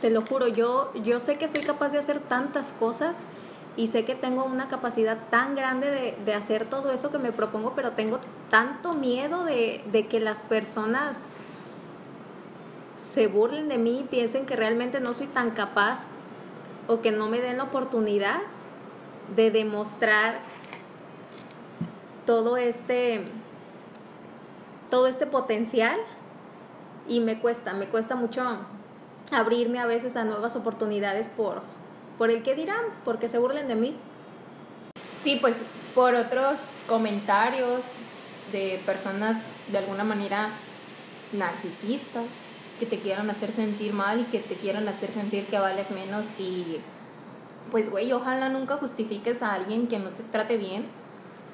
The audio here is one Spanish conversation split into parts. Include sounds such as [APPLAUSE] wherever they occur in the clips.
Te lo juro, yo, yo sé que soy capaz de hacer tantas cosas y sé que tengo una capacidad tan grande de, de hacer todo eso que me propongo, pero tengo tanto miedo de, de que las personas se burlen de mí y piensen que realmente no soy tan capaz o que no me den la oportunidad de demostrar todo este todo este potencial y me cuesta, me cuesta mucho abrirme a veces a nuevas oportunidades por, por el que dirán, porque se burlen de mí. Sí, pues por otros comentarios de personas de alguna manera narcisistas que te quieran hacer sentir mal y que te quieran hacer sentir que vales menos y pues güey, ojalá nunca justifiques a alguien que no te trate bien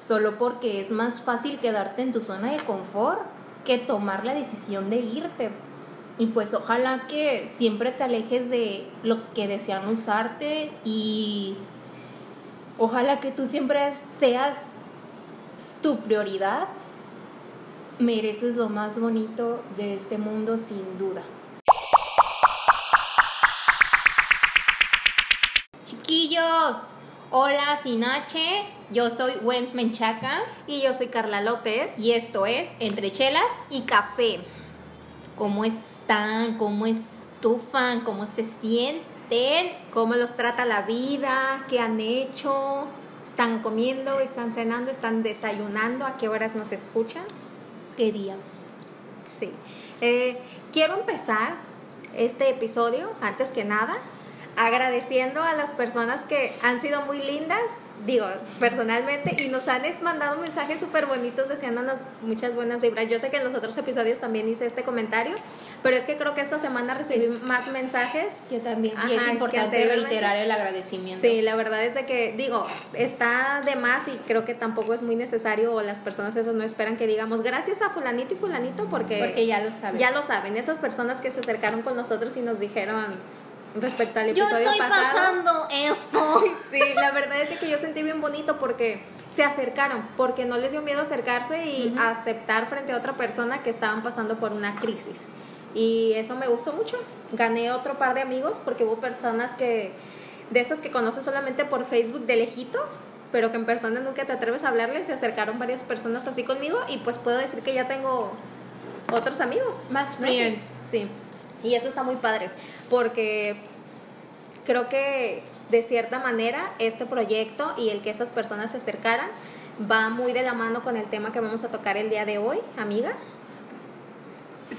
solo porque es más fácil quedarte en tu zona de confort que tomar la decisión de irte. Y pues ojalá que siempre te alejes de los que desean usarte y ojalá que tú siempre seas tu prioridad. Mereces lo más bonito de este mundo sin duda. Chiquillos, hola Sinache, yo soy Wens Menchaca Y yo soy Carla López y esto es Entre Chelas. y Café. ¿Cómo están? ¿Cómo estufan? ¿Cómo se sienten? ¿Cómo los trata la vida? ¿Qué han hecho? ¿Están comiendo? ¿Están cenando? ¿Están desayunando? ¿A qué horas nos escuchan? ¿Qué día? Sí. Eh, quiero empezar este episodio, antes que nada, agradeciendo a las personas que han sido muy lindas, digo, personalmente, y nos han mandado mensajes súper bonitos deseándonos muchas buenas vibras. Yo sé que en los otros episodios también hice este comentario, pero es que creo que esta semana recibí Es- más mensajes. Yo también. Ajá, y es importante reiterar el agradecimiento. Sí, la verdad es de que, digo, está de más y creo que tampoco es muy necesario o las personas esas no esperan que digamos gracias a fulanito y fulanito porque, Porque ya lo saben. ya lo saben. Esas personas que se acercaron con nosotros y nos dijeron respecto al Yo episodio estoy pasado. pasando esto. [LAUGHS] Sí, la verdad es que yo sentí bien bonito porque se acercaron, porque no les dio miedo acercarse y Ujú. aceptar frente a otra persona que estaban pasando por una crisis. Y eso me gustó mucho. Gané otro par de amigos porque hubo personas que, de esas que conoces solamente por Facebook de lejitos, pero que en persona nunca te atreves a hablarles, se acercaron varias personas así conmigo y pues puedo decir que ya tengo otros amigos. Más friends. Sí. Y eso está muy padre, porque creo que de cierta manera este proyecto y el que esas personas se acercaran va muy de la mano con el tema que vamos a tocar el día de hoy, amiga.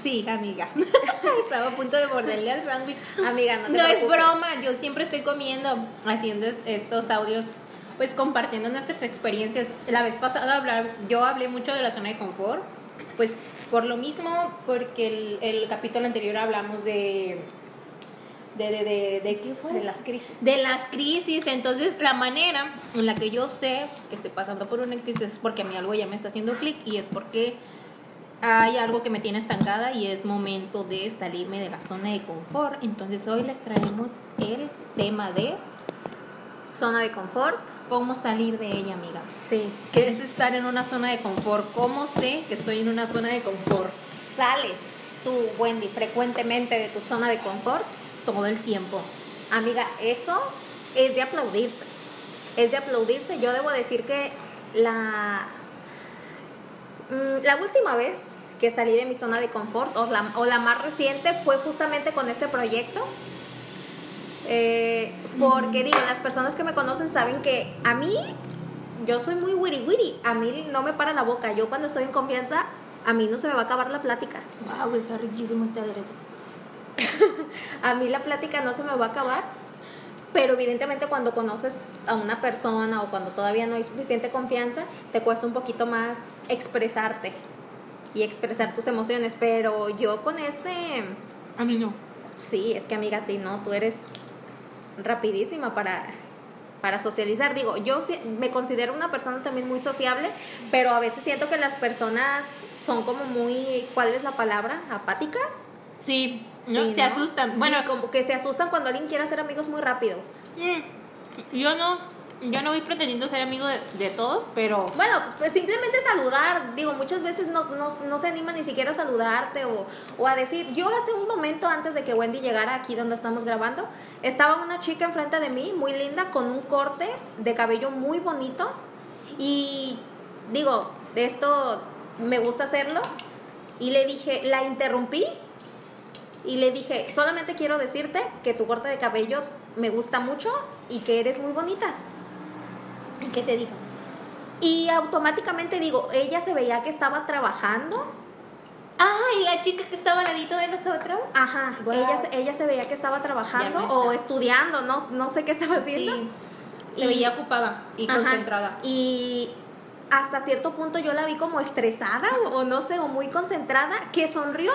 Sí, amiga. [LAUGHS] Estaba a punto de morderle al sándwich. Amiga, no te No es broma, yo siempre estoy comiendo, haciendo es- estos audios, pues compartiendo nuestras experiencias. La vez pasada hablar, yo hablé mucho de la zona de confort, pues por lo mismo, porque el, el capítulo anterior hablamos de... ¿De, de, de, de qué fue? De las crisis. de las crisis. Entonces, la manera en la que yo sé que estoy pasando por una crisis es porque a mí algo ya me está haciendo clic y es porque hay algo que me tiene estancada y es momento de salirme de la zona de confort. Entonces, hoy les traemos el tema de Zona de confort. Cómo salir de ella, amiga. Sí. ¿Qué es estar en una zona de confort? ¿Cómo sé que estoy en una zona de confort? Sales tú, Wendy, frecuentemente de tu zona de confort. Todo el tiempo. Amiga, eso es de aplaudirse. Es de aplaudirse. Yo debo decir que la, mm, la última vez que salí de mi zona de confort, o la, o la más reciente, fue justamente con este proyecto. Eh, porque digo, las personas que me conocen saben que a mí, yo soy muy wiri wiri. A mí no me para la boca. Yo cuando estoy en confianza, a mí no se me va a acabar la plática. Wow, está riquísimo este aderezo. [LAUGHS] A mí la plática no se me va a acabar, pero evidentemente cuando conoces a una persona o cuando todavía no hay suficiente confianza, te cuesta un poquito más expresarte y expresar tus emociones, pero yo con este, A mí no. sí, es que amiga, a ti no, tú eres rapidísima para para socializar, digo, yo me considero una persona también muy sociable, pero a veces siento que las personas son como muy, ¿cuál es la palabra? Apáticas. Sí, ¿no? Sí, se asustan. Sí, Bueno, como que se asustan cuando alguien quiere hacer amigos muy rápido. Mm, Yo no. Yo no voy pretendiendo ser amigo de, de todos, pero Bueno, pues simplemente saludar, digo, muchas veces no, no, no se anima ni siquiera a saludarte o, o a decir, yo hace un momento antes de que Wendy llegara aquí donde estamos grabando, estaba una chica enfrente de mí, muy linda, con un corte de cabello muy bonito y digo, de esto me gusta hacerlo y le dije, la interrumpí y le dije, solamente quiero decirte que tu corte de cabello me gusta mucho y que eres muy bonita. ¿Qué te digo? Y automáticamente digo, ella se veía que estaba trabajando. Ah, y la chica que estaba al ladito de nosotros. Ajá, Wow. ella, se- ella se veía que estaba trabajando o estudiando, no, no sé qué estaba haciendo. Sí. Se Y- veía ocupada y Ajá, concentrada. Y hasta cierto punto yo la vi como estresada o, o no sé, o muy concentrada, que sonrió.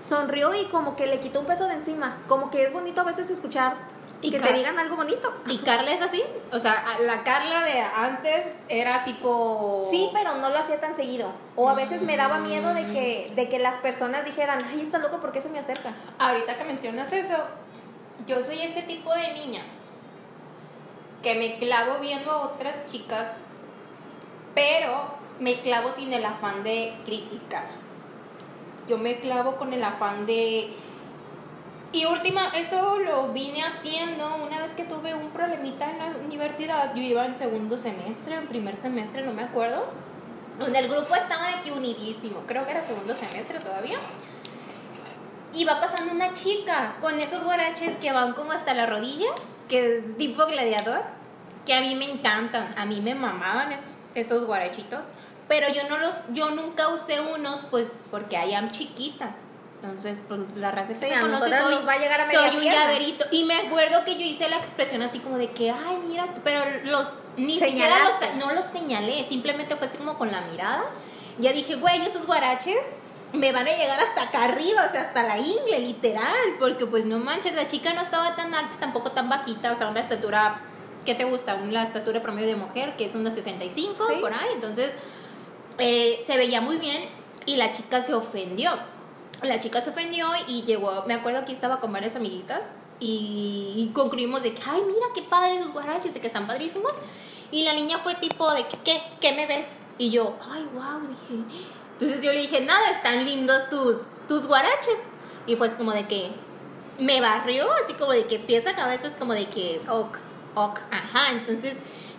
Sonrió y como que le quitó un peso de encima. Como que es bonito a veces escuchar Y que Car- te digan algo bonito. ¿Y Carla es así? O sea, la Carla de antes era tipo... Sí, pero no lo hacía tan seguido. O a veces me daba miedo de que, de que las personas dijeran, ay, está loco, ¿por qué se me acerca? Ahorita que mencionas eso, yo soy ese tipo de niña que me clavo viendo a otras chicas, pero me clavo sin el afán de criticar. Yo me clavo con el afán de... Y última, eso lo vine haciendo una vez que tuve un problemita en la universidad. Yo iba en segundo semestre, en primer semestre, no me acuerdo. Donde el grupo estaba de unidísimo. Creo que era segundo semestre todavía. Y va pasando una chica con esos guaraches que van como hasta la rodilla, que es tipo gladiador, que a mí me encantan, a mí me mamaban esos, esos guarachitos, pero yo no los, yo nunca usé unos, pues porque I am chiquita. Entonces, pues la raza Sí, que me conoce soy, nos va a llegar a media soy un pierna. llaverito. Y me acuerdo que yo hice la expresión así como de que, ay, mira, pero los, ni siquiera los, no los señalé, simplemente fue así como con la mirada. Ya dije, güey, esos guaraches me van a llegar hasta acá arriba, o sea, hasta la ingle, literal, porque pues no manches, la chica no estaba tan alta, tampoco tan bajita, o sea, una estatura, ¿qué te gusta? Una estatura promedio de mujer, que es unos 65, Sí. por ahí, entonces eh, se veía muy bien y la chica se ofendió. La chica se ofendió y llegó, me acuerdo que estaba con varias amiguitas y, y concluimos de que, ay, mira qué padre esos guaraches, de que están padrísimos. Y la niña fue tipo de, que, ¿qué? ¿Qué me ves? Y yo, ay, wow, dije. Entonces yo le dije, nada, están lindos tus, tus guaraches. Y fue como de que me barrió, así como de que pieza cabeza es como de que, Ok. ok, ajá. Entonces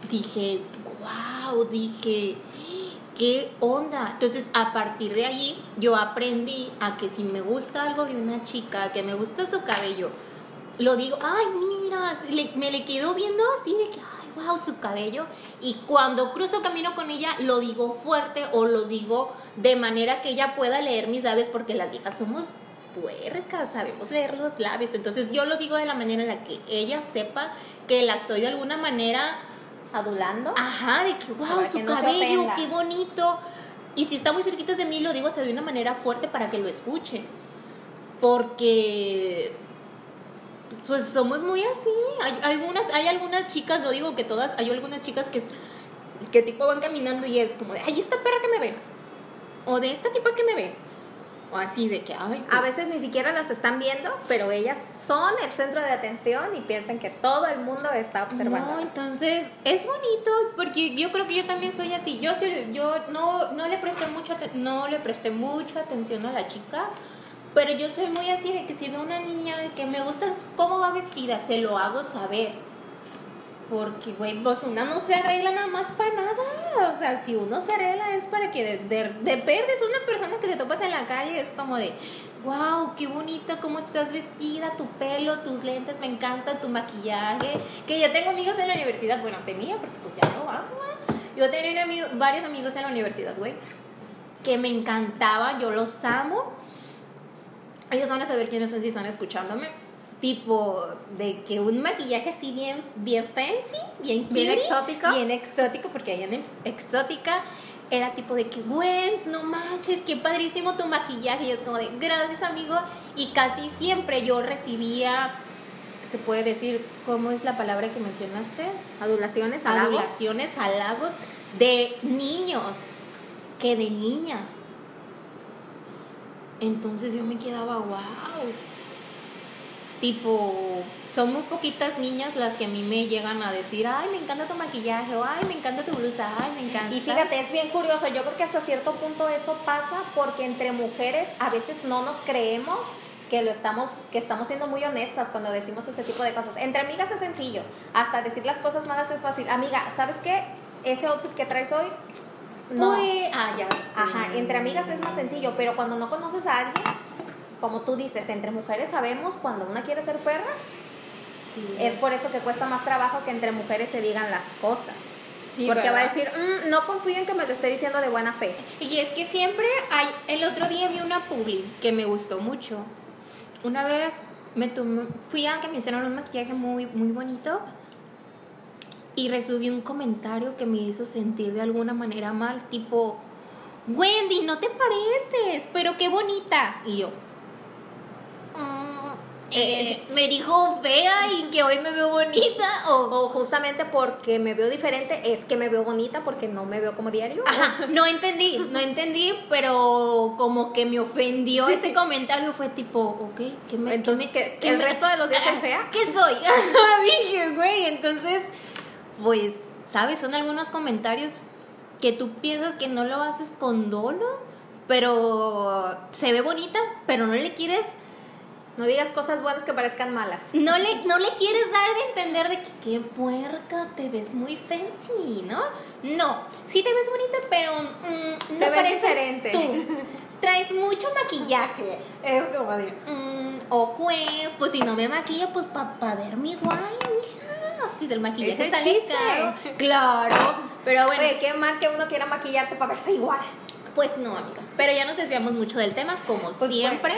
dije, wow, dije, ¿qué onda? Entonces a partir de ahí yo aprendí a que si me gusta algo de una chica, que me gusta su cabello, lo digo, ay, mira, me le quedo viendo así de que, ay, wow, su cabello. Y cuando cruzo camino con ella, lo digo fuerte o lo digo de manera que ella pueda leer mis labios, porque las viejas somos puercas, sabemos leer los labios. Entonces yo lo digo de la manera en la que ella sepa que la estoy de alguna manera Adulando. Ajá, de que wow, su que cabello, qué bonito. Y si está muy cerquita de mí, lo digo hasta de una manera fuerte para que lo escuche. Porque pues somos muy así. Hay, algunas, hay algunas chicas, no digo que todas, hay algunas chicas que, que tipo van caminando y es como de, ay, esta perra que me ve. O de esta tipa que me ve. O así de que, ay, A pues, veces ni siquiera las están viendo, pero ellas son el centro de atención y piensan que todo el mundo está observando. No, entonces es bonito porque yo creo que yo también soy así. Yo yo no, no le presté mucho no le presté mucho atención a la chica, pero yo soy muy así de que si veo una niña que me gusta cómo va vestida, se lo hago saber. Porque, güey, pues una no se arregla nada más para nada. O sea, si uno se arregla es para que de, de, de perdes una persona que te topas en la calle. Es como de, wow, qué bonita, cómo estás vestida, tu pelo, tus lentes, me encanta tu maquillaje. Que yo tengo amigos en la universidad, bueno, tenía, porque pues ya no va. Yo tenía varios amigos en la universidad, güey, que me encantaban, yo los amo. Ellos van a saber quiénes son si están escuchándome. Tipo, de que un maquillaje así bien, bien fancy, bien, Bien exótico. Bien exótico, porque ella es exótica. Era tipo de que, Gwen, no manches, qué padrísimo tu maquillaje. Y es como de, gracias, amigo. Y casi siempre yo recibía, se puede decir, ¿cómo es la palabra que mencionaste? Adulaciones, halagos. adulaciones, halagos de niños que de niñas. Entonces yo me quedaba, wow. Tipo, son muy poquitas niñas las que a mí me llegan a decir, ay, me encanta tu maquillaje, o ay, me encanta tu blusa, ay, me encanta. Y fíjate, es bien curioso, yo creo que hasta cierto punto eso pasa porque entre mujeres a veces no nos creemos que lo estamos, que estamos siendo muy honestas cuando decimos ese tipo de cosas. Entre amigas es sencillo, hasta decir las cosas malas es fácil. Amiga, ¿sabes qué? Ese outfit que traes hoy, no. ah, ya. Ajá, entre amigas es más sencillo, pero cuando no conoces a alguien, como tú dices, entre mujeres sabemos cuando una quiere ser perra. Es por eso que cuesta más trabajo que entre mujeres se digan las cosas. Porque va a decir, mm, no confío en que me lo esté diciendo de buena fe. Y es que siempre hay, el otro día vi una publi que me gustó mucho. Una vez me tomé, fui a que me hicieron un maquillaje muy, muy bonito y recibí un comentario que me hizo sentir de alguna manera mal, tipo, Wendy, no te pareces, pero qué bonita. Y yo, mm, eh, me dijo fea y que hoy me veo bonita o, justamente porque me veo diferente es que me veo bonita porque no me veo como diario. no entendí, no entendí, pero como que me ofendió ese comentario fue tipo, ok, ¿qué me Entonces que, el resto de los días soy fea? ¿Qué soy? [LAUGHS] Dije, güey, entonces pues sabes, son algunos comentarios que tú piensas que no lo haces con dolo, pero se ve bonita, pero no le quieres no digas cosas buenas que parezcan malas. No le, no le quieres dar de entender de que qué puerca, te ves muy fancy, ¿no? No, sí te ves bonita, pero mm, no te diferente. Tú. Traes mucho maquillaje. Es como de, mm, o pues, pues si no me maquilla, pues para pa verme igual, hija. Así del maquillaje está caro. Claro, pero bueno. Oye, qué mal que uno quiera maquillarse para verse igual. Pues no, amiga. Pero ya nos desviamos mucho del tema, como pues siempre.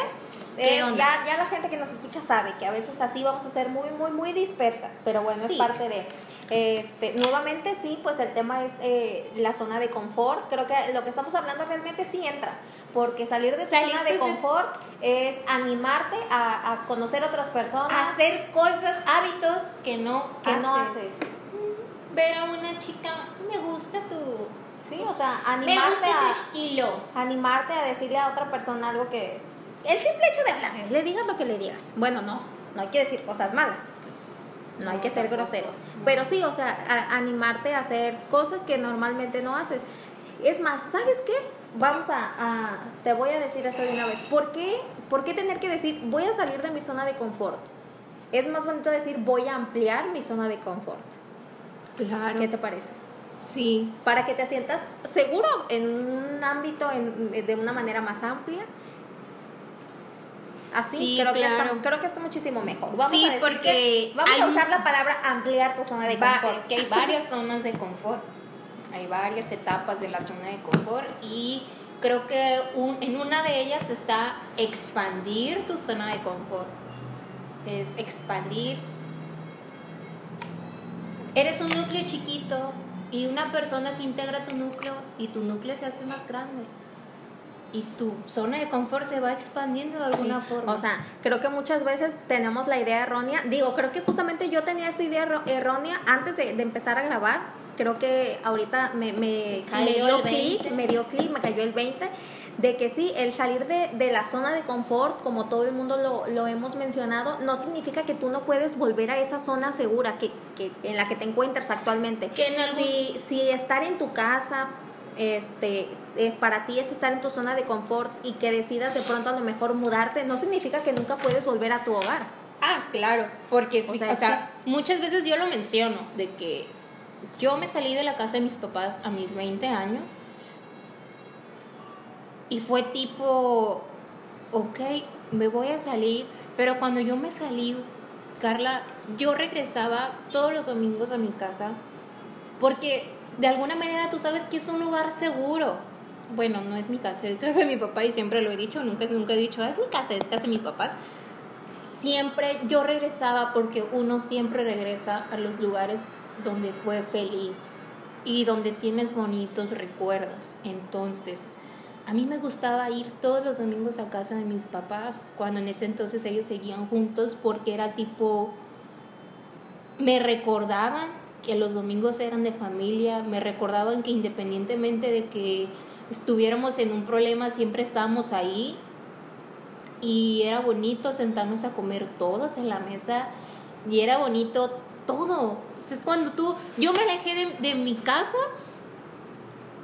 Eh, ya, ya la gente que nos escucha sabe que a veces así vamos a ser muy, muy, muy dispersas, pero bueno, es parte de... Este, nuevamente sí, pues el tema es eh, la zona de confort. Creo que lo que estamos hablando realmente sí entra, porque salir de tu zona de confort es animarte a, a, conocer otras personas. hacer cosas, hábitos que no que haces. no haces. Ver a una chica, me gusta tu... Sí, o sea, animarte a... Animarte a decirle a otra persona algo que el simple hecho de hablar, le digas lo que le digas. Bueno, no, no hay que decir cosas malas. No hay que ser groseros. Pero sí, o sea, animarte a hacer cosas que normalmente no haces. Es más, ¿sabes qué? Vamos a, te voy a decir esto de una vez. ¿Por qué, ¿Por qué tener que decir voy a salir de mi zona de confort? Es más bonito decir voy a ampliar mi zona de confort. Claro. ¿Qué te parece? Sí. Para que te sientas seguro en un ámbito de una manera más amplia así, creo, que está, creo que está muchísimo mejor. Vamos sí, a porque vamos a usar la palabra ampliar tu zona de confort. Es que hay varias [LAUGHS] zonas de confort, hay varias etapas de la zona de confort y creo que en una de ellas está expandir tu zona de confort. Es expandir. Eres un núcleo chiquito y una persona se integra a tu núcleo y tu núcleo se hace más grande y tu zona de confort se va expandiendo de alguna forma. O sea, creo que muchas veces tenemos la idea errónea. Digo, creo que justamente yo tenía esta idea errónea antes de, empezar a grabar. Creo que ahorita me, me, dio clic, me dio clic, me cayó el 20 de que sí, el salir de, de, la zona de confort, como todo el mundo lo, lo, hemos mencionado, no significa que tú no puedes volver a esa zona segura que, que en la que te encuentras actualmente. Que si, si estar en tu casa, este, eh, para ti es estar en tu zona de confort y que decidas de pronto a lo mejor mudarte, no significa que nunca puedes volver a tu hogar. Ah, claro, porque o sea, muchas veces yo lo menciono, de que yo me salí de la casa de mis papás a mis 20 años y fue tipo, ok, me voy a salir, pero cuando yo me salí, Carla, yo regresaba todos los domingos a mi casa porque de alguna manera tú sabes que es un lugar seguro. Bueno, no es mi casa, es casa de mi papá y siempre lo he dicho, nunca, nunca he dicho, ah, es mi casa, es casa de mi papá. Siempre yo regresaba porque uno siempre regresa a los lugares donde fue feliz y donde tienes bonitos recuerdos. Entonces, a mí me gustaba ir todos los domingos a casa de mis papás, cuando en ese entonces ellos seguían juntos, porque era tipo, me recordaban que los domingos eran de familia, me recordaban que independientemente de que estuviéramos en un problema, siempre estábamos ahí. y era bonito sentarnos a comer todos en la mesa y era bonito todo. Es cuando tú, yo me alejé de, de mi casa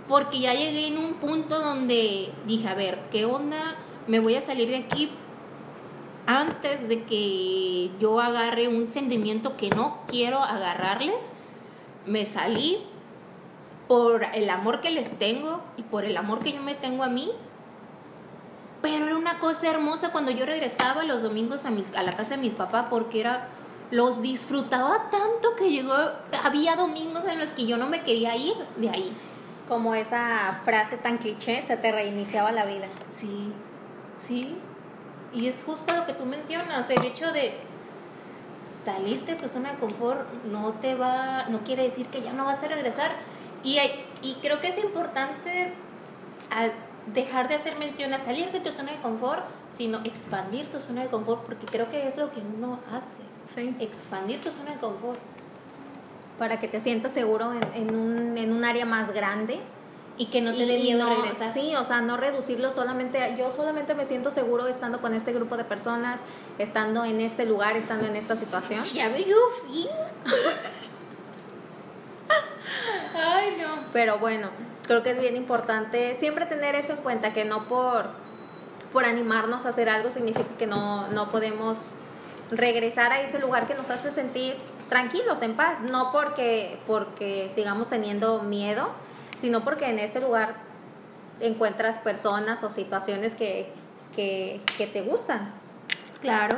porque ya llegué en un punto donde dije, a ver, ¿qué onda? Me voy a salir de aquí antes de que yo agarre un sentimiento que no quiero agarrarles. Me salí por el amor que les tengo y por el amor que yo me tengo a mí. Pero era una cosa hermosa cuando yo regresaba los domingos a, mi, a la casa de mi papá porque era los disfrutaba tanto que llegó había domingos en los que yo no me quería ir de ahí. Como esa frase tan cliché, se te reiniciaba la vida. Sí. Sí. Y es justo lo que tú mencionas, el hecho de salirte de tu zona de confort no te va, no quiere decir que ya no vas a regresar. Y, y creo que es importante dejar de hacer mención a salir de tu zona de confort, sino expandir tu zona de confort, porque creo que es lo que uno hace. Sí. Expandir tu zona de confort. Para que te sientas seguro en, en, un, en un área más grande y que no te dé miedo no, regresar. Sí, o sea, no reducirlo solamente, yo solamente me siento seguro estando con este grupo de personas, estando en este lugar, estando en esta situación. Ya me fin. [LAUGHS] Ay, no. Pero bueno, creo que es bien importante siempre tener eso en cuenta, que no por, por animarnos a hacer algo significa que no, no podemos regresar a ese lugar que nos hace sentir tranquilos, en paz, no porque, porque sigamos teniendo miedo, sino porque en este lugar encuentras personas o situaciones que, que, que te gustan. Claro.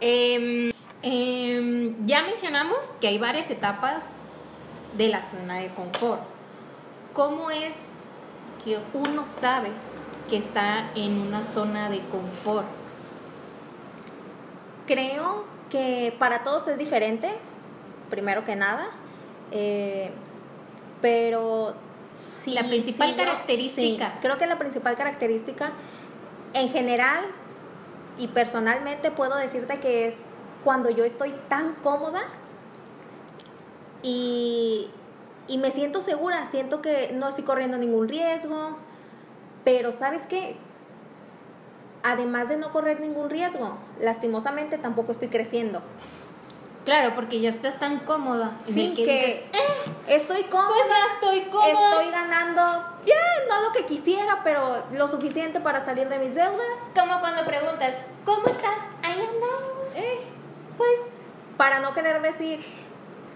Eh, eh, ya mencionamos que hay varias etapas de la zona de confort. ¿Cómo es que uno sabe que está en una zona de confort? Creo que para todos es diferente, primero que nada, eh, pero sí, la principal sí, característica. Sí, creo que la principal característica en general y personalmente puedo decirte que es cuando yo estoy tan cómoda y, y me siento segura, siento que no estoy corriendo ningún riesgo, pero ¿sabes qué? Además de no correr ningún riesgo, lastimosamente tampoco estoy creciendo. Claro, porque ya estás tan cómoda. Sí, que, que dices, eh, estoy cómoda. Pues ya estoy cómoda. Estoy ganando, bien, no lo que quisiera, pero lo suficiente para salir de mis deudas. Como cuando preguntas, ¿cómo estás? Ahí andamos. Eh, pues, para no querer decir,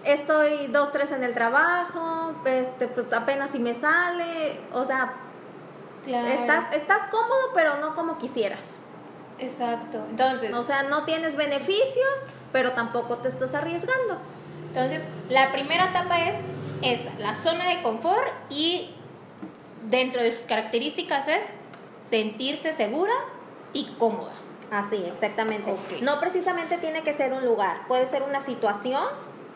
estoy dos, tres en el trabajo, este, pues apenas si me sale, o sea, claro. estás, estás cómodo, pero no como quisieras. Exacto. Entonces, o sea, no tienes beneficios, pero tampoco te estás arriesgando. Entonces, la primera etapa es esa, la zona de confort y dentro de sus características es sentirse segura y cómoda. Así, exactamente. Okay. No precisamente tiene que ser un lugar, puede ser una situación,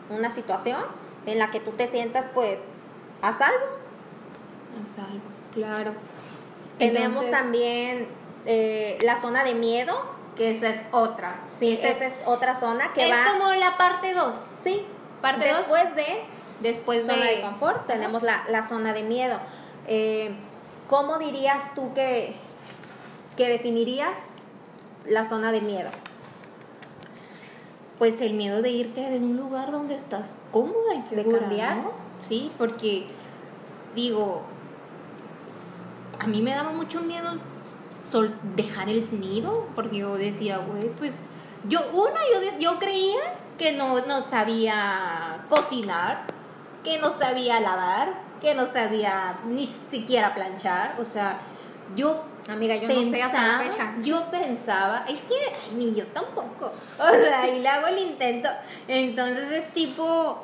una situación en la que tú te sientas pues a salvo. A salvo, claro. Tenemos Entonces, también eh, la zona de miedo, que esa es otra. Sí, esa, esa es, es, otra zona que es va. Es como la parte 2. Sí. Parte Después dos, de. Después zona de, de confort, tenemos la, la, zona de miedo. Eh, ¿Cómo dirías tú que, que definirías la zona de miedo? Pues el miedo de irte de un lugar donde estás cómoda y segura. De cambiar. ¿no? Sí, porque digo, a mí me daba mucho miedo sol dejar el nido, porque yo decía, güey, pues yo, una, yo, yo creía que no, no sabía cocinar, que no sabía lavar, que no sabía ni siquiera planchar, o sea, yo Amiga, yo pensaba, no sé hasta la fecha. Yo pensaba, es que ay, ni yo tampoco. [LAUGHS] O sea, y le hago el intento. Entonces es tipo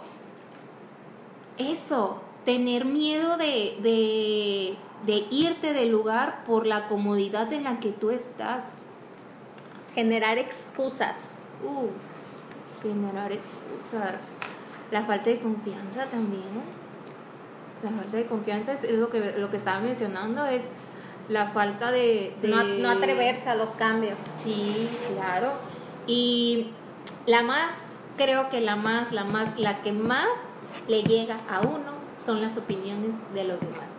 eso, tener miedo de, de, de irte del lugar por la comodidad en la que tú estás. Generar excusas. Uf, generar excusas. La falta de confianza también. La falta de confianza es lo que, lo que estaba mencionando, es la falta de... de... No, no, atreverse a los cambios. Sí, claro. Y la más, creo que la más, la más, la que más le llega a uno son las opiniones de los demás.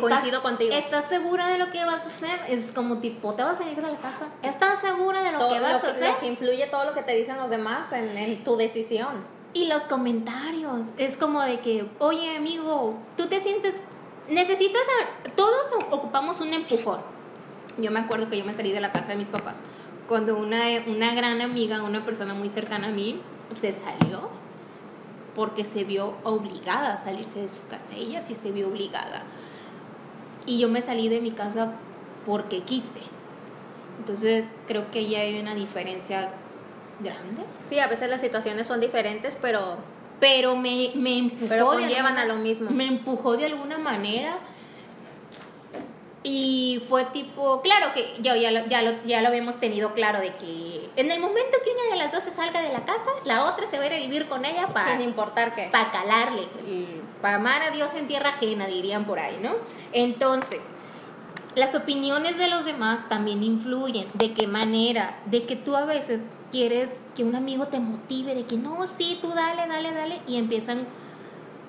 Coincido contigo. ¿Estás segura de lo que vas a hacer? Es como tipo, ¿te vas a salir de la casa? ¿Estás segura de lo Todo que vas lo a que, hacer? lo que influye todo lo que te dicen los demás en, en tu decisión. Y los comentarios. Es como de que, oye amigo, tú te sientes... Necesitas... a- Todos ocupamos un empujón. Yo me acuerdo que yo me salí de la casa de mis papás. Cuando una, una gran amiga, una persona muy cercana a mí, se salió porque se vio obligada a salirse de su casa. Ella sí se vio obligada. Y yo me salí de mi casa porque quise. Entonces creo que ya hay una diferencia grande. Sí, a veces las situaciones son diferentes, pero, Pero me, me empujó. pero conllevan alguna- a lo mismo. Me empujó de alguna manera. Y fue tipo, claro que yo ya lo, ya, lo, ya lo habíamos tenido claro de que en el momento que una de las dos se salga de la casa, la otra se va a ir a vivir con ella para Sin importar qué. para calarle, para amar a Dios en tierra ajena, dirían por ahí, ¿no? Entonces, las opiniones de los demás también influyen. ¿De qué manera? De que tú a veces quieres que un amigo te motive, de que no, sí, tú dale, dale, dale, y empiezan,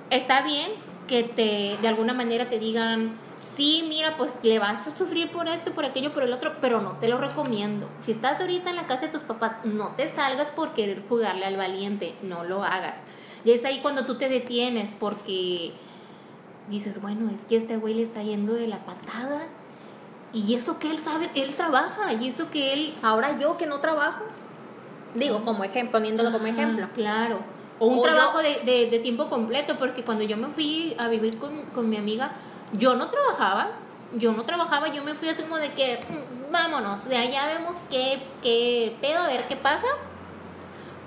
está bien que te, de alguna manera te digan, sí, mira, pues le vas a sufrir por esto, por aquello, por el otro, pero no te lo recomiendo. Si estás ahorita en la casa de tus papás, no te salgas por querer jugarle al valiente, no lo hagas. Y es ahí cuando tú te detienes porque dices, bueno, es que este güey le está yendo de la patada. Y eso que él sabe, él trabaja, y eso que él... Ahora yo que no trabajo, digo, como ejemplo, poniéndolo como ejemplo. Claro. O un O yo- trabajo de, de- de tiempo completo, porque cuando yo me fui a vivir con, con mi amiga, yo no trabajaba. Yo no trabajaba, yo me fui así como de que, "Mm, vámonos, de allá vemos qué, qué pedo, a ver qué pasa.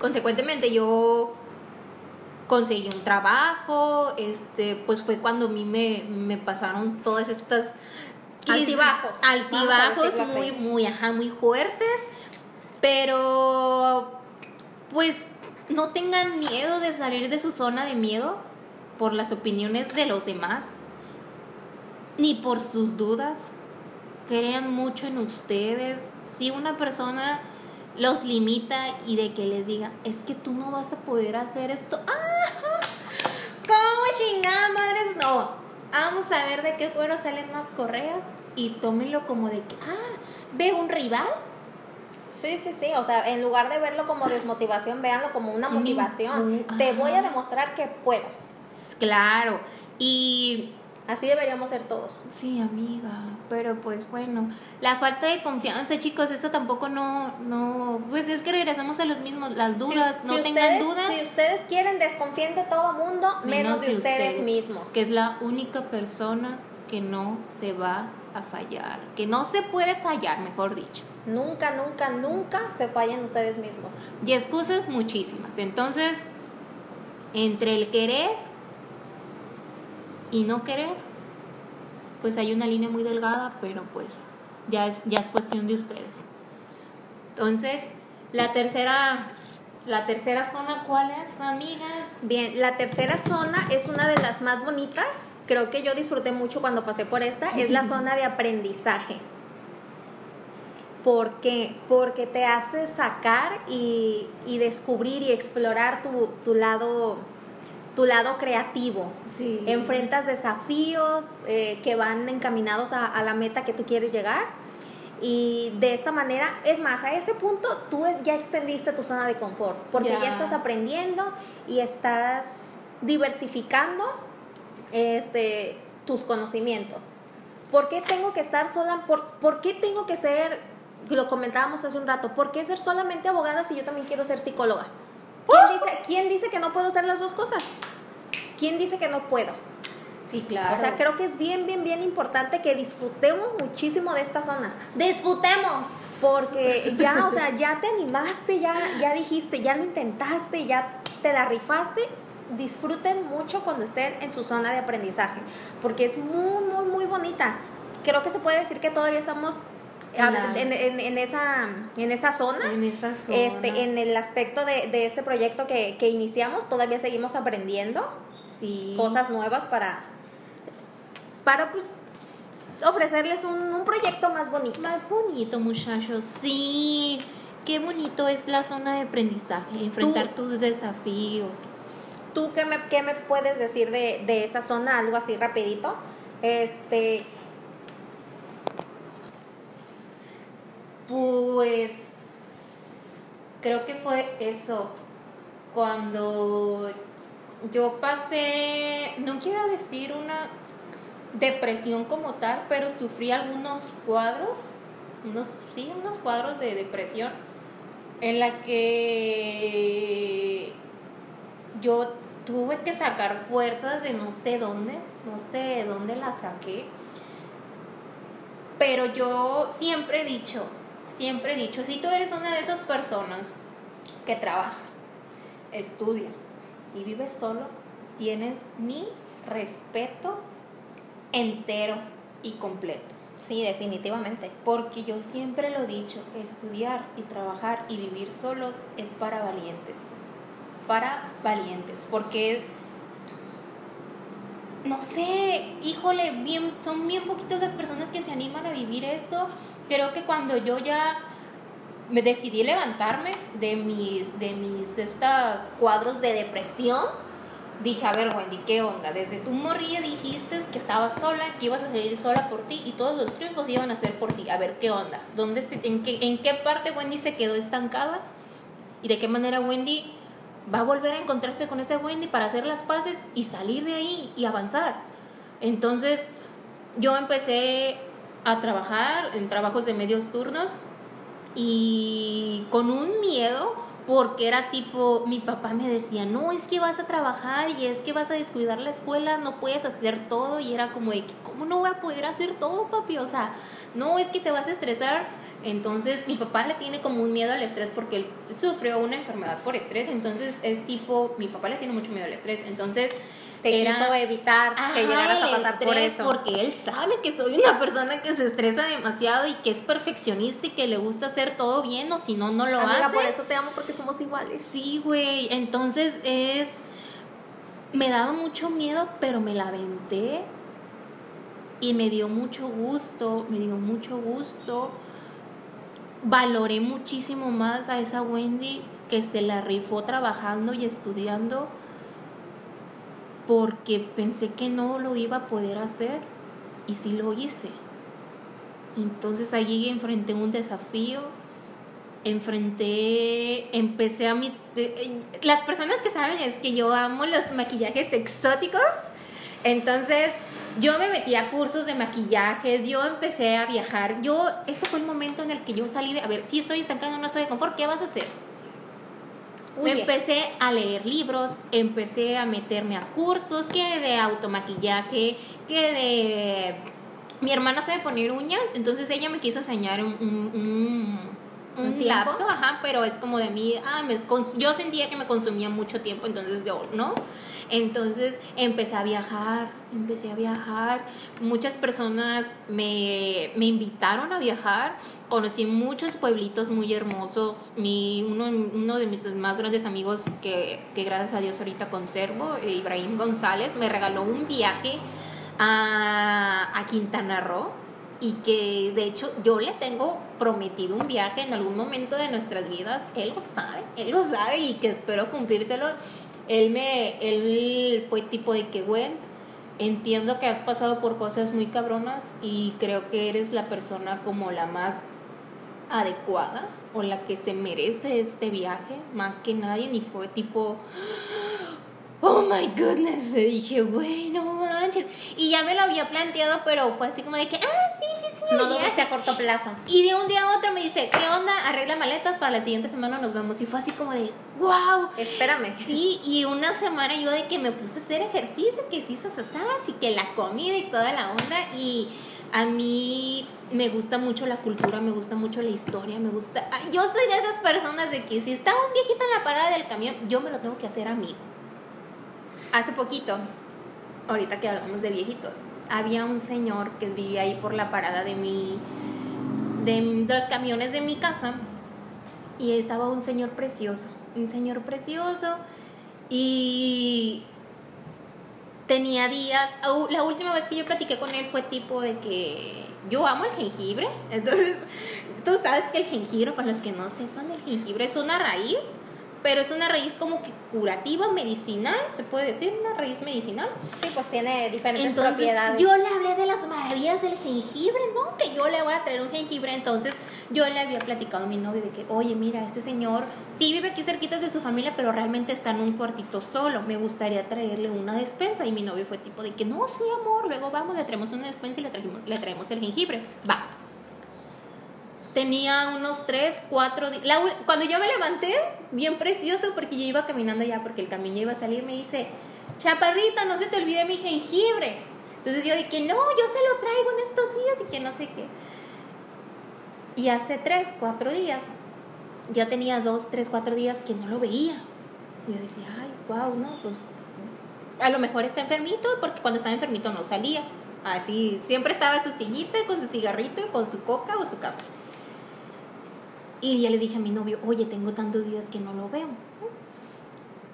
Consecuentemente, yo conseguí un trabajo, este, pues fue cuando a mí me, me pasaron todas estas Altibajos, altibajos muy, así. muy, ajá, muy fuertes, pero pues no tengan miedo de salir de su zona de miedo por las opiniones de los demás, ni por sus dudas. Crean mucho en ustedes. Si una persona los limita y de que les diga, es que tú no vas a poder hacer esto. ¡Ah! ¿Cómo chingada madres? No. Vamos a ver de qué cuero salen más correas y tómenlo como de que, ah, ve un rival. Sí, sí, sí, o sea, en lugar de verlo como desmotivación, véanlo como una Un motivación. impu- Te voy a demostrar que puedo. Claro. Y Así deberíamos ser todos. Sí, amiga, pero pues bueno, la falta de confianza, chicos, eso tampoco no, no, pues es que regresamos a los mismos, las dudas, Si- no si tengan ustedes- dudas, Si ustedes quieren, desconfíen de todo mundo, menos, de ustedes, mismos. que es la única persona que no se va a fallar, que no se puede fallar, mejor dicho. Nunca, nunca, nunca se fallen ustedes mismos. Y excusas muchísimas, entonces, entre el querer y no querer, pues hay una línea muy delgada, pero pues ya es, ya es cuestión de ustedes. Entonces, la tercera, la tercera zona, ¿cuál es, amiga? Bien, la tercera zona es una de las más bonitas. Creo que yo disfruté mucho cuando pasé por esta. Es la [LAUGHS] zona de aprendizaje. ¿Por qué? Porque te hace sacar y, y descubrir y explorar tu, tu lado tu lado creativo. Sí. Enfrentas desafíos eh, que van encaminados a, a la meta que tú quieres llegar. Y de esta manera, es más, a ese punto tú ya extendiste tu zona de confort, porque ya, Ya. estás aprendiendo y estás diversificando este, tus conocimientos. ¿Por qué tengo que estar sola? ¿Por, ¿Por qué tengo que ser, lo comentábamos hace un rato, ¿por qué ser solamente abogada si yo también quiero ser psicóloga? ¿Quién dice, ¿Quién dice que no puedo hacer las dos cosas? ¿Quién dice que no puedo? Sí, claro. O sea, creo que es bien, bien, bien importante que disfrutemos muchísimo de esta zona. disfrutemos. Porque ya, o sea, ya te animaste, ya, ya dijiste, ya lo intentaste, ya te la rifaste. Disfruten mucho cuando estén en su zona de aprendizaje, porque es muy, muy, muy bonita. Creo que se puede decir que todavía estamos la- en, en- en esa, en esa zona. En esa zona. Este, en el aspecto de, de este proyecto que, que iniciamos, todavía seguimos aprendiendo sí. cosas nuevas para, para pues, ofrecerles un, un proyecto más bonito. Más bonito, muchachos. Sí. Qué bonito es la zona de aprendizaje, enfrentar tus desafíos. ¿Tú qué me, qué me puedes decir de, de esa zona? Algo así rapidito. Este, Pues creo que fue eso. Cuando yo pasé, no quiero decir una depresión como tal, pero sufrí algunos cuadros, unos, sí, unos cuadros de depresión en la que yo tuve que sacar fuerzas de no sé dónde, no sé de dónde las saqué, pero yo siempre he dicho, siempre he dicho, si tú eres una de esas personas que trabaja, estudia y vive solo, tienes mi respeto entero y completo. Sí, definitivamente. Porque yo siempre lo he dicho, estudiar y trabajar y vivir solos es para valientes. Para valientes. Porque, no sé, híjole, bien, son bien poquitas las personas que se animan a vivir esto creo que cuando yo ya me decidí levantarme de mis, de mis estos cuadros de depresión, dije, a ver, Wendy, ¿qué onda? Desde tu morrilla dijiste que estabas sola, que ibas a salir sola por ti y todos los triunfos iban a ser por ti. A ver, ¿qué onda? ¿Dónde en, qué, ¿En qué parte Wendy se quedó estancada? ¿Y de qué manera Wendy va a volver a encontrarse con ese Wendy para hacer las paces y salir de ahí y avanzar? Entonces, yo empecé a trabajar en trabajos de medios turnos y con un miedo porque era tipo, mi papá me decía, no, es que vas a trabajar y es que vas a descuidar la escuela, no puedes hacer todo y era como de, ¿cómo no voy a poder hacer todo, papi? O sea, no, es que te vas a estresar. Entonces mi papá le tiene como un miedo al estrés porque él sufrió una enfermedad por estrés, entonces es tipo, mi papá le tiene mucho miedo al estrés, entonces te era, quiso evitar que llegaras a pasar por eso. Porque él sabe que soy una persona que se estresa demasiado y que es perfeccionista y que le gusta hacer todo bien o si no, no lo Amiga, hace. por eso te amo porque somos iguales. Sí, güey. Entonces es... Me daba mucho miedo, pero me la aventé y me dio mucho gusto, me dio mucho gusto. Valoré muchísimo más a esa Wendy que se la rifó trabajando y estudiando porque pensé que no lo iba a poder hacer y sí lo hice. Entonces allí enfrenté un desafío, enfrenté, empecé a mis... Eh, las personas que saben es que yo amo los maquillajes exóticos, entonces yo me metí a cursos de maquillajes, yo empecé a viajar, yo, ese fue el momento en el que yo salí de, a ver, si estoy estancada en una zona de confort, ¿qué vas a hacer? Empecé a leer libros, empecé a meterme a cursos, que de automaquillaje, que de... Mi hermana sabe poner uñas, entonces ella me quiso enseñar un, un, un, lapso, ajá, pero es como de mí, ah, me, yo sentía que me consumía mucho tiempo, entonces, ¿no? Entonces empecé a viajar, empecé a viajar. Muchas personas me, me invitaron a viajar. Conocí muchos pueblitos muy hermosos. Mi, uno, uno de mis más grandes amigos que, que gracias a Dios ahorita conservo, Ibrahim González, me regaló un viaje a, a Quintana Roo y que de hecho yo le tengo prometido un viaje en algún momento de nuestras vidas, él lo sabe, él lo sabe y que espero cumplírselo él me, él fue tipo de que, Gwen, entiendo que has pasado por cosas muy cabronas y creo que eres la persona como la más adecuada o la que se merece este viaje más que nadie ni fue tipo oh my goodness dije güey no manches y ya me lo había planteado pero fue así como de que ah sí no lo viste a corto plazo. Y de un día a otro me dice qué onda arregla maletas para la siguiente semana nos vemos y fue así como de wow espérame. Sí y una semana yo de que me puse a hacer ejercicio que sí esas y que la comida y toda la onda y a mí me gusta mucho la cultura, me gusta mucho la historia, me gusta... Yo soy de esas personas de que si está un viejito en la parada del camión, yo me lo tengo que hacer amigo. Hace poquito, ahorita que hablamos de viejitos, había un señor que vivía ahí por la parada de mi... de, los camiones de mi casa y estaba un señor precioso, un señor precioso y tenía días, la última vez que yo platiqué con él fue tipo de que yo amo el jengibre, [LAUGHS] entonces tú sabes que el jengibre, para los que no sepan, el jengibre es una raíz pero es una raíz como que curativa, medicinal, se puede decir, una raíz medicinal. Sí, pues tiene diferentes Entonces, propiedades. yo le hablé de las maravillas del jengibre, ¿no? Que yo le voy a traer un jengibre. Entonces, yo le había platicado a mi novio de que, oye, mira, este señor sí vive aquí cerquita de su familia, pero realmente está en un cuartito solo. Me gustaría traerle una despensa. Y mi novio fue tipo de que, no, sí, amor, luego vamos, le traemos una despensa y le, trajimos, le traemos el jengibre. Va. Tenía unos 3, 4 días. Cuando yo me levanté, bien precioso, porque yo iba caminando ya, porque el camión ya iba a salir, me dice, chaparrita, no se te olvide mi jengibre. Entonces yo dije, no, yo se lo traigo en estos días y que no sé qué. Y hace 3, 4 días, yo tenía 2, 3, 4 días que no lo veía. Yo decía, ay, wow, no, pues a lo mejor está enfermito, porque cuando estaba enfermito no salía. Así, siempre estaba su sillita con su cigarrito, con su coca o su café. Y ya le dije a mi novio, oye, tengo tantos días que no lo veo.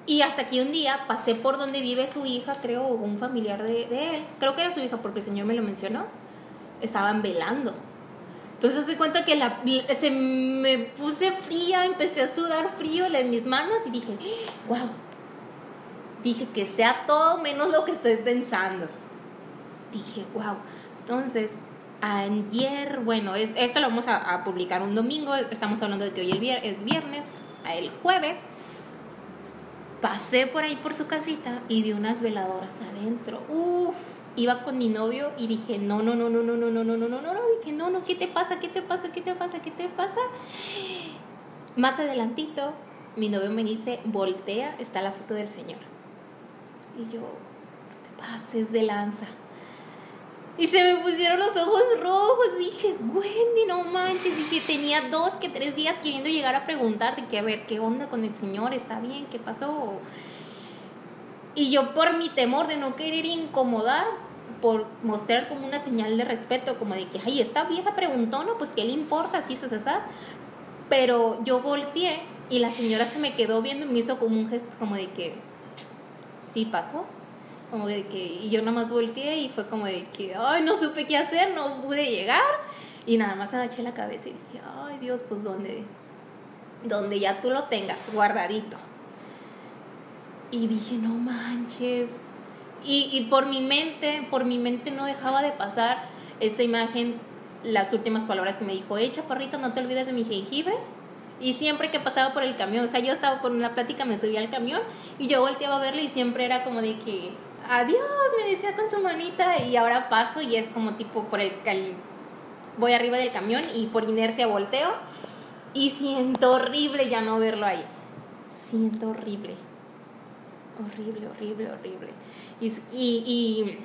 Y hasta que un día pasé por donde vive su hija, creo, o un familiar de, él. Creo que era su hija porque el señor me lo mencionó. Estaban velando. Entonces se cuenta que se me puse fría, empecé a sudar frío en mis manos y dije, wow. Dije que sea todo menos lo que estoy pensando. Dije, wow. Entonces, ayer, bueno, es, esto lo vamos a, publicar un domingo, estamos hablando de que hoy es viernes, el jueves, pasé por ahí por su casita y vi unas veladoras adentro. Uf, iba con mi novio y dije, no, no, no, no, no, no, no, no, no, no, no, dije, no, no, ¿qué te pasa? ¿Qué te pasa? ¿Qué te pasa? ¿Qué te pasa? Más adelantito, mi novio me dice, voltea, está la foto del Señor. Y yo, no te pases de lanza. Y se me pusieron los ojos rojos. Dije, Wendy, no manches. Dije, tenía dos que tres días queriendo llegar a preguntarte que a ver, ¿qué onda con el señor? ¿Está bien? ¿Qué pasó? Y yo por mi temor de no querer incomodar, por mostrar como una señal de respeto, como de que, ay, esta vieja preguntó, ¿no? Pues, ¿qué le importa? si se esas. Pero yo volteé y la señora se me quedó viendo y me hizo como un gesto como de que, sí pasó como de que, y yo nada más volteé y fue como de que, ay, no supe qué hacer, no pude llegar. Y nada más agaché la cabeza y dije, ay Dios, pues donde, donde ya tú lo tengas guardadito. Y dije, no manches. Y, y por mi mente, por mi mente no dejaba de pasar esa imagen, las últimas palabras que me dijo, hey chaparrita, no te olvides de mi jengibre. Y siempre que pasaba por el camión, o sea, yo estaba con una plática, me subía al camión y yo volteaba a verle y siempre era como de que, adiós, me decía con su manita y ahora paso y es como tipo por el, voy arriba del camión y por inercia volteo y siento horrible ya no verlo ahí. Siento horrible. Horrible, horrible, horrible. Y, y,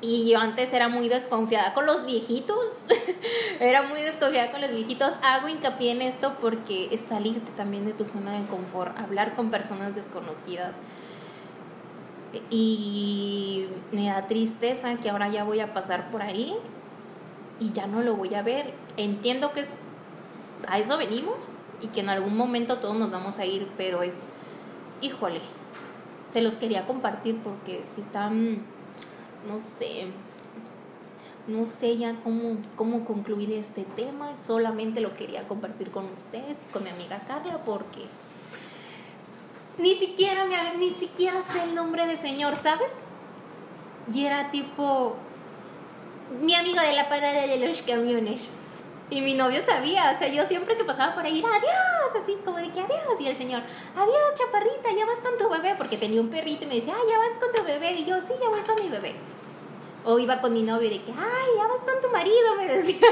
y, yo antes era muy desconfiada con los viejitos. [LAUGHS] era muy desconfiada con los viejitos. Hago hincapié en esto porque es salirte también de tu zona de confort, hablar con personas desconocidas y me da tristeza que ahora ya voy a pasar por ahí y ya no lo voy a ver. Entiendo que es, a eso venimos y que en algún momento todos nos vamos a ir, pero es, híjole, se los quería compartir porque si están, no sé, no sé ya cómo, cómo concluir este tema, solamente lo quería compartir con ustedes y con mi amiga Carla porque ni siquiera, me, ni siquiera sé el nombre de señor, ¿sabes? Y era tipo mi amiga de la parada de los camiones. Y mi novio sabía, o sea, yo siempre que pasaba por ahí, adiós, así como de que adiós. Y el señor, adiós, chaparrita, ya vas con tu bebé, porque tenía un perrito y me decía, ay, ya vas con tu bebé. Y yo, sí, ya voy con mi bebé. O iba con mi novio de que, ay, ya vas con tu marido, me decía.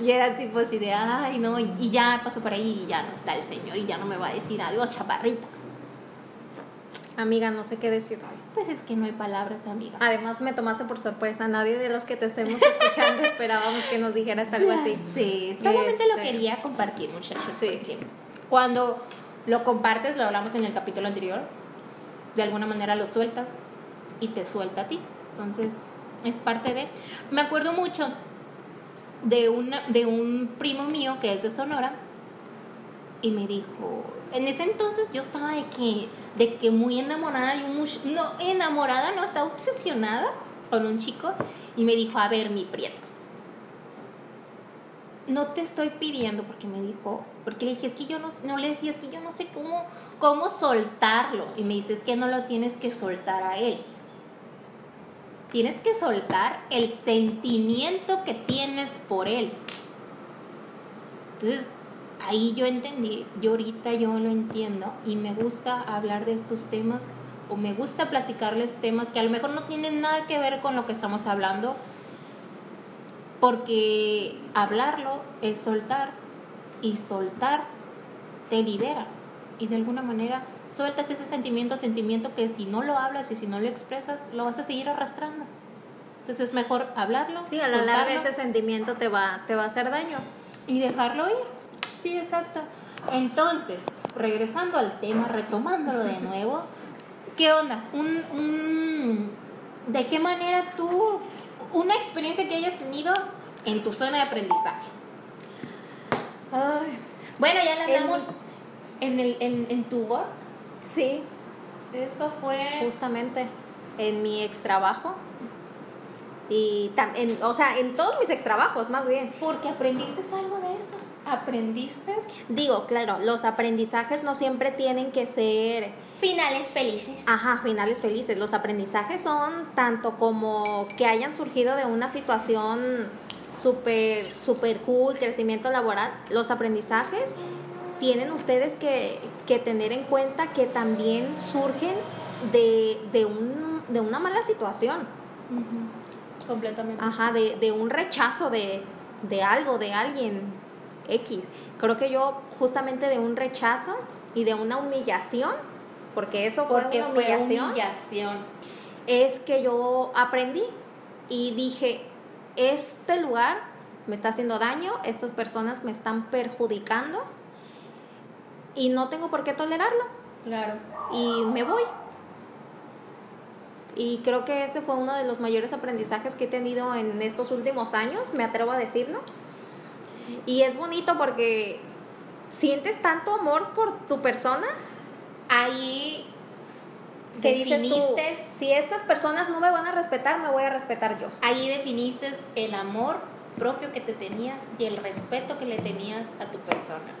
Y era tipo así de, ay, no, y ya pasó por ahí y ya no está el señor y ya no me va a decir adiós, chaparrita. Amiga, no sé qué decirte. Pues es que no hay palabras, amiga. Además, me tomaste por sorpresa. Nadie de los que te estemos escuchando [LAUGHS] esperábamos que nos dijeras algo así. Sí, solamente lo este, quería compartir, muchachos. Sí. Porque cuando lo compartes, lo hablamos en el capítulo anterior, de alguna manera lo sueltas y te suelta a ti. Entonces, es parte de. Me acuerdo mucho de, una, de un primo mío que es de Sonora y me dijo, en ese entonces yo estaba de que, de que muy enamorada, y un, no enamorada, no, estaba obsesionada con un chico y me dijo, a ver, mi prieto, no te estoy pidiendo, porque me dijo, porque le dije, es que yo no, no le decía, es que yo no sé cómo, cómo soltarlo. Y me dice, es que no lo tienes que soltar a él. Tienes que soltar el sentimiento que tienes por él. Entonces, ahí yo entendí, yo ahorita yo lo entiendo y me gusta hablar de estos temas o me gusta platicarles temas que a lo mejor no tienen nada que ver con lo que estamos hablando, porque hablarlo es soltar y soltar te libera y de alguna manera sueltas ese sentimiento, sentimiento que si no lo hablas y si no lo expresas, lo vas a seguir arrastrando. Entonces es mejor hablarlo. Sí, a la larga ese sentimiento te va, te va a hacer daño. Y dejarlo ir. Sí, exacto. Entonces, regresando al tema, retomándolo de nuevo, ¿qué onda? Un, ¿De qué manera tú, una experiencia que hayas tenido en tu zona de aprendizaje? bueno, ya la hablamos en, el, en, en tu work. Sí. Eso fue... Justamente en mi ex trabajo. Y también, o sea, en todos mis ex trabajos, más bien. Porque aprendiste algo de. ¿Aprendiste? Digo, claro, los aprendizajes no siempre tienen que ser... Finales felices. Ajá, finales felices. Los aprendizajes son tanto como que hayan surgido de una situación súper, súper cool, crecimiento laboral. Los aprendizajes tienen ustedes que, que tener en cuenta que también surgen de, de, un, de una mala situación. Completamente. Ajá, de, de un rechazo de, de algo, de alguien X. Creo que yo justamente de un rechazo y de una humillación, porque eso fue una humillación, humillación, es que yo aprendí y dije, este lugar me está haciendo daño, estas personas me están perjudicando y no tengo por qué tolerarlo. Claro. Y me voy. Y creo que ese fue uno de los mayores aprendizajes que he tenido en estos últimos años, me atrevo a decirlo. Y es bonito porque sientes tanto amor por tu persona. Ahí que dices tú, si estas personas no me van a respetar, me voy a respetar yo. Ahí definiste el amor propio que te tenías y el respeto que le tenías a tu persona.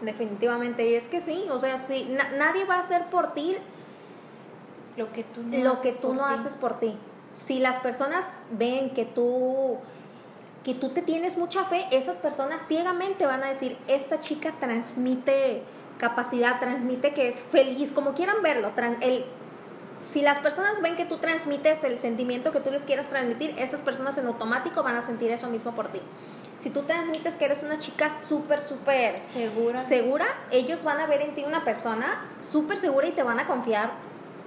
Definitivamente, y es que sí, o sea, sí, nadie va a hacer por ti lo que tú no, lo haces, que tú por no ti. haces por ti. Si las personas ven que tú que tú te tienes mucha fe, esas personas ciegamente van a decir, esta chica transmite capacidad, transmite que es feliz, como quieran verlo. El, si las personas ven que tú transmites el sentimiento que tú les quieras transmitir, esas personas en automático van a sentir eso mismo por ti. Si tú transmites que eres una chica súper, súper segura. segura, ellos van a ver en ti una persona súper segura y te van a confiar.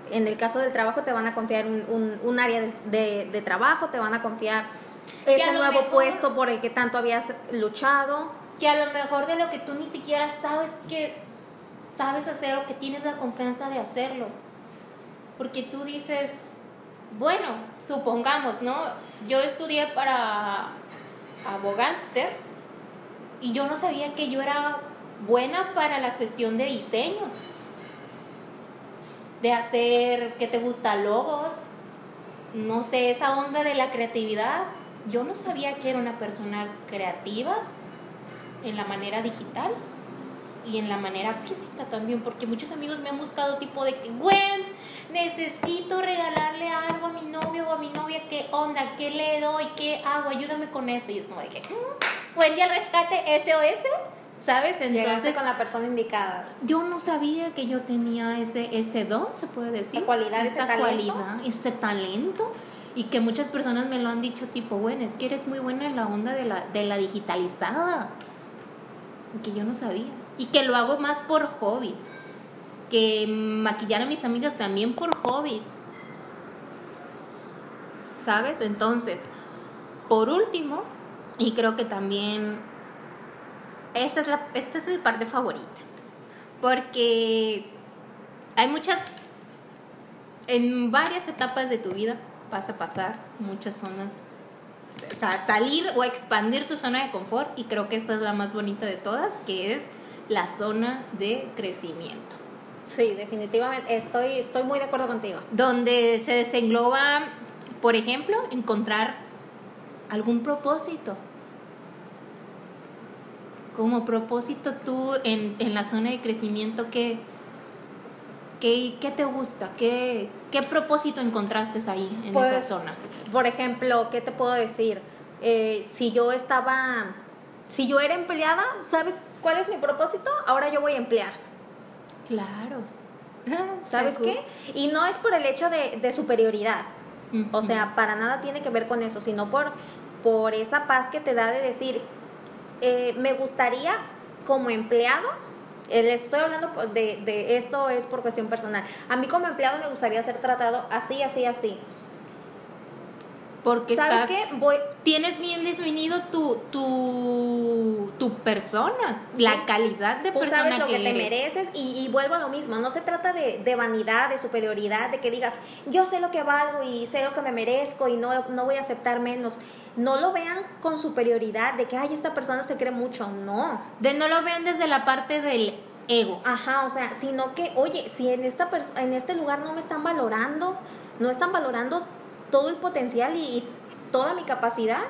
En el caso del trabajo, te van a confiar un, un, un área de, de, de trabajo, te van a confiar ese nuevo mejor, puesto por el que tanto habías luchado. Que a lo mejor de lo que tú ni siquiera sabes que sabes hacer o que tienes la confianza de hacerlo. Porque tú dices, bueno, supongamos, ¿no? Yo estudié para abogánster y yo no sabía que yo era buena para la cuestión de diseño. De hacer, que te gusta? Logos, no sé, esa onda de la creatividad yo no sabía que era una persona creativa en la manera digital y en la manera física también, porque muchos amigos me han buscado tipo de que, Gwen, necesito regalarle algo a mi novio o a mi novia, ¿qué onda? ¿Qué le doy? ¿Qué hago? Ayúdame con esto. Y es como de que, mm, Wendy al rescate SOS, ¿sabes? Entonces, Llegaste con la persona indicada. Yo no sabía que yo tenía ese, ese don, se puede decir. Esa cualidad, esa cualidad, ese talento y que muchas personas me lo han dicho tipo, bueno, es que eres muy buena en la onda de la, de la digitalizada. Y que yo no sabía. Y que lo hago más por hobby. Que maquillar a mis amigas también por hobby. ¿Sabes? Entonces, por último, y creo que también esta es, la, esta es mi parte favorita. Porque hay muchas, en varias etapas de tu vida, vas a pasar muchas zonas, o sea, salir o expandir tu zona de confort y creo que esta es la más bonita de todas, que es la zona de crecimiento. Sí, definitivamente, estoy, estoy muy de acuerdo contigo. Donde se desengloba, por ejemplo, encontrar algún propósito como propósito tú en, en la zona de crecimiento, ¿qué, qué, qué te gusta? ¿Qué, ¿Qué propósito encontraste ahí, en esa Pues, zona? Por ejemplo, ¿qué te puedo decir? Eh, si yo estaba, si yo era empleada, ¿sabes cuál es mi propósito? Ahora yo voy a emplear. Claro. [LAUGHS] ¿Sabes qué? Y no es por el hecho de, de superioridad. O sea, para nada tiene que ver con eso, sino por, por esa paz que te da de decir, eh, me gustaría como empleado, les estoy hablando de, de esto es por cuestión personal, a mí como empleado me gustaría ser tratado así, así, así. Porque ¿Sabes estás- qué? Voy, tienes bien definido tu, tu, tu persona, la calidad de tú persona sabes lo que, te eres. mereces y, y vuelvo a lo mismo, no se trata de, de vanidad, de superioridad, de que digas, yo sé lo que valgo y sé lo que me merezco y no, no voy a aceptar menos. No lo vean con superioridad, de que, ay, esta persona se cree mucho, no. De no lo vean desde la parte del ego. Ajá, o sea, sino que, oye, si en, esta en este lugar no me están valorando, no están valorando todo el potencial y, y toda mi capacidad,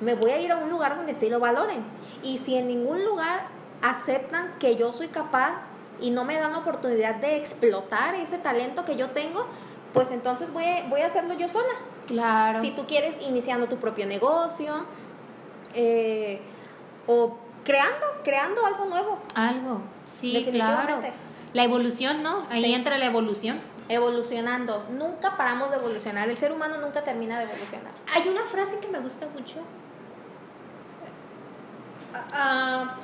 me voy a ir a un lugar donde sí lo valoren. Y si en ningún lugar aceptan que yo soy capaz y no me dan la oportunidad de explotar ese talento que yo tengo, pues entonces voy a, voy a hacerlo yo sola. Claro. Si tú quieres iniciando tu propio negocio eh, o creando, creando algo nuevo. Algo. Sí, claro. La evolución, ¿no? Ahí Sí. entra la evolución. Evolucionando. Nunca paramos de evolucionar. El ser humano nunca termina de evolucionar. Hay una frase que me gusta mucho. Ah,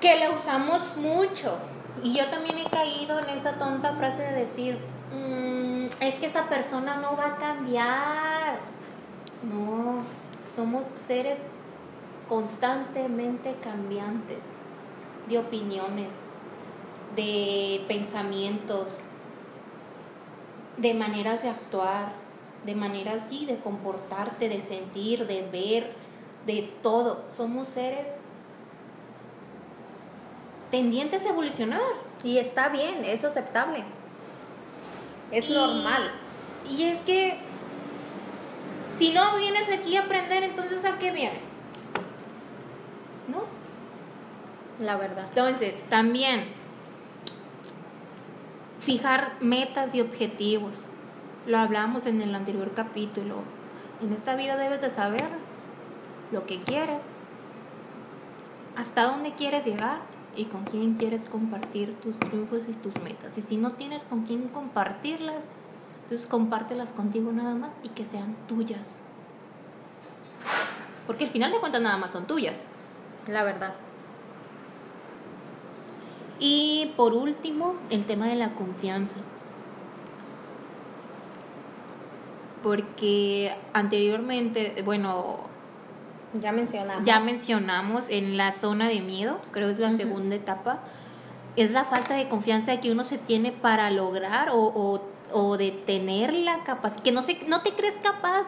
que la usamos mucho. Y yo también he caído en esa tonta frase de decir, "Mm, es que esa persona no va a cambiar. No, somos seres constantemente cambiantes de opiniones, de pensamientos, de maneras de actuar, de maneras sí, de comportarte, de sentir, de ver, de todo. Somos seres tendientes a evolucionar. Y está bien, es aceptable. Es Y- normal. Y es que si no vienes aquí a aprender, entonces ¿a qué vienes? ¿No? La verdad. Entonces, también fijar metas y objetivos. Lo hablamos en el anterior capítulo. En esta vida debes de saber lo que quieres, hasta dónde quieres llegar y con quién quieres compartir tus triunfos y tus metas. Y si no tienes con quién compartirlas, entonces compártelas contigo nada más y que sean tuyas. Porque al final de cuentas nada más son tuyas. La verdad. Y por último, el tema de la confianza. Porque anteriormente, bueno, Ya mencionamos. ya mencionamos en la zona de miedo, creo es la segunda etapa, es la falta de confianza que uno se tiene para lograr o, o, o de tener la capacidad, que no, se, no te crees capaz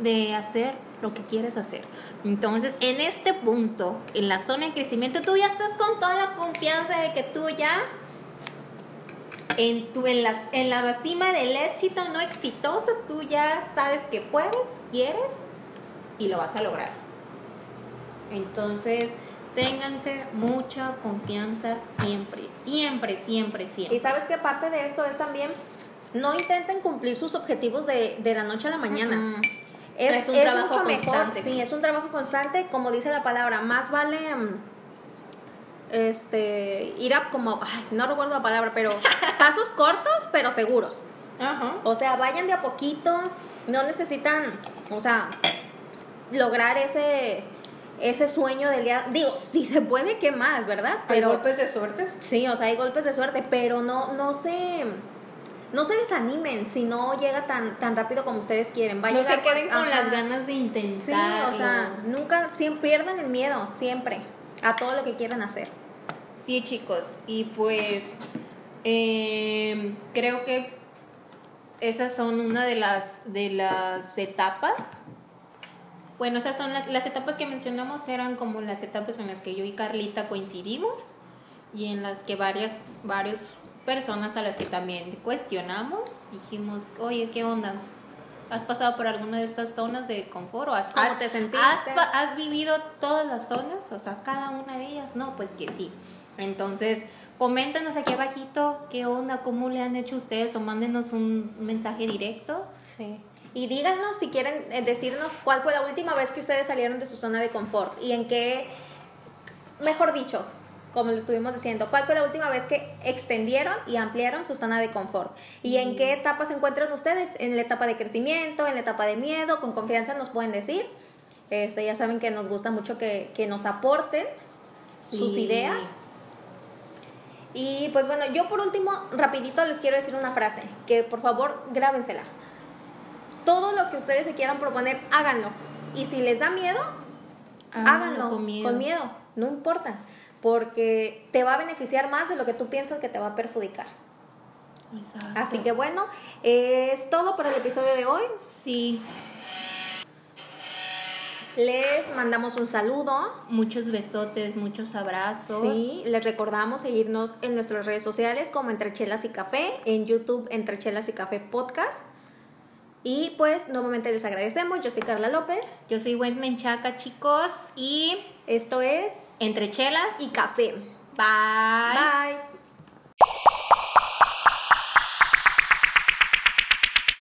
de hacer lo que quieres hacer. Entonces, en este punto, en la zona de crecimiento, tú ya estás con toda la confianza de que tú ya en, tu, en, la, en la cima del éxito no exitoso, tú ya sabes que puedes, quieres y lo vas a lograr. Entonces, ténganse mucha confianza siempre, siempre, siempre, Y siempre. sabes que parte de esto es también, no intenten cumplir sus objetivos de, de la noche a la mañana. Es, Es un es trabajo mucho mejor, constante. sí, es un trabajo constante, como dice la palabra, más vale mm, este ir a como, ay, no recuerdo la palabra, pero [LAUGHS] pasos cortos pero seguros. Ajá. O sea, vayan de a poquito, no necesitan, o sea, lograr ese ese sueño del día, digo, si se puede, ¿qué más, verdad? Pero de suerte. Sí, o sea, hay golpes de suerte, pero no, no se, no se desanimen si no llega tan, tan rápido como ustedes quieren. Va a No llegar se queden con las ganas de intentar. Sí, o sea, nunca, siempre pierdan el miedo, siempre, a todo lo que quieran hacer. Sí, chicos, y pues eh, creo que esas son una de las de las etapas. Bueno, esas son las, las etapas que mencionamos eran como las etapas en las que yo y Carlita coincidimos y en las que varias varias personas a las que también cuestionamos dijimos, oye, ¿qué onda? ¿Has pasado por alguna de estas zonas de confort? ¿O has, ¿Cómo has- te sentiste? Has, has vivido todas las zonas? O sea, cada una de ellas. No, pues que sí. Entonces, coméntenos aquí abajito qué onda, cómo le han hecho ustedes o mándenos un mensaje directo. Sí. Y díganos si quieren eh, decirnos cuál fue la última vez que ustedes salieron de su zona de confort y en qué, mejor dicho, como lo estuvimos diciendo, cuál fue la última vez que extendieron y ampliaron su zona de confort y en qué etapa se encuentran ustedes, en la etapa de crecimiento, en la etapa de miedo, con confianza nos pueden decir. Este, ya saben que nos gusta mucho que, que nos aporten sus Sí. ideas. Y pues bueno, yo por último, rapidito les quiero decir una frase, que por favor grábensela. Todo lo que ustedes se quieran proponer, háganlo. Y si les da miedo, háganlo con miedo. no importa, porque te va a beneficiar más de lo que tú piensas que te va a perjudicar. Exacto. Así que bueno, es todo por el episodio de hoy. Sí, Les mandamos un saludo. muchos besotes, muchos abrazos. Sí, les recordamos seguirnos en nuestras redes sociales como Entre Chelas y Café, en YouTube Entre Chelas y Café Podcast. Y pues nuevamente les agradecemos. Yo soy Carla López. Yo soy Wendy Menchaca, chicos, y Esto es entre chelas. y café. Bye. Bye.